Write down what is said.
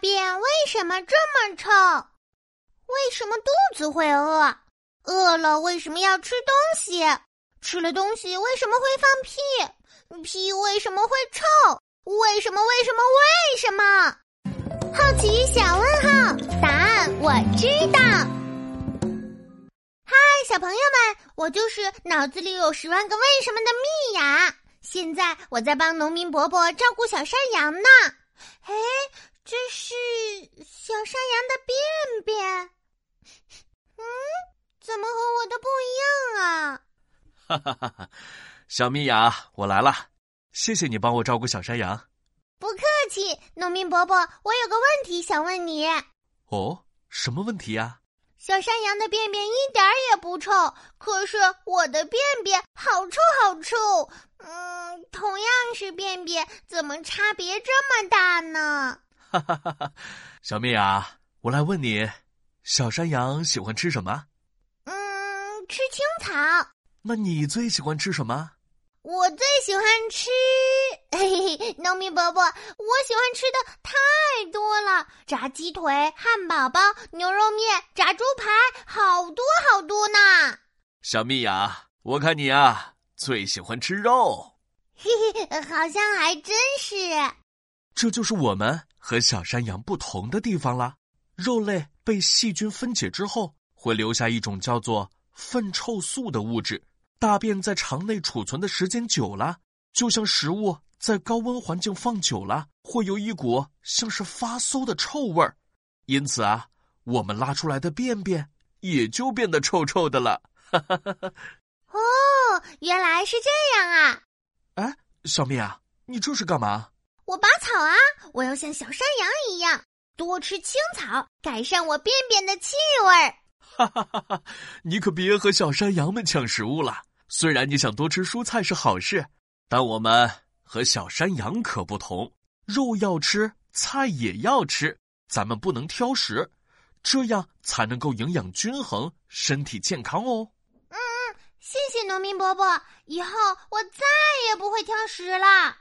便为什么这么臭？为什么肚子会饿？饿了为什么要吃东西？吃了东西为什么会放屁？屁为什么会臭？为什么？为什么？为什么？好奇小问号，答案我知道。嗨，小朋友们，我就是脑子里有十万个为什么的蜜雅。现在我在帮农民伯伯照顾小山羊呢。哎，这是小山羊的便便。嗯，怎么和我的不一样啊？哈哈哈哈！小蜜雅，我来了，谢谢你帮我照顾小山羊。不客气，农民伯伯，我有个问题想问你。哦，什么问题呀？小山羊的便便一点儿也不臭，可是我的便便好臭好臭。嗯，同样是便便，怎么差别这么大呢？哈哈哈哈！小蜜啊，我来问你，小山羊喜欢吃什么？嗯，吃青草。那你最喜欢吃什么？我最喜欢吃，嘿嘿，农民伯伯，我喜欢吃的太多了：炸鸡腿、汉堡包、牛肉面、炸猪排，好多好多呢。小蜜呀，我看你啊，最喜欢吃肉。嘿嘿，好像还真是。这就是我们和小山羊不同的地方了。肉类被细菌分解之后，会留下一种叫做粪臭素的物质。大便在肠内储存的时间久了，就像食物在高温环境放久了，会有一股像是发馊的臭味儿。因此啊，我们拉出来的便便也就变得臭臭的了。哦，原来是这样啊！哎，小蜜啊，你这是干嘛？我拔草啊！我要像小山羊一样多吃青草，改善我便便的气味儿。哈哈哈哈！你可别和小山羊们抢食物了。虽然你想多吃蔬菜是好事，但我们和小山羊可不同，肉要吃，菜也要吃，咱们不能挑食，这样才能够营养均衡，身体健康哦。嗯嗯，谢谢农民伯伯，以后我再也不会挑食了。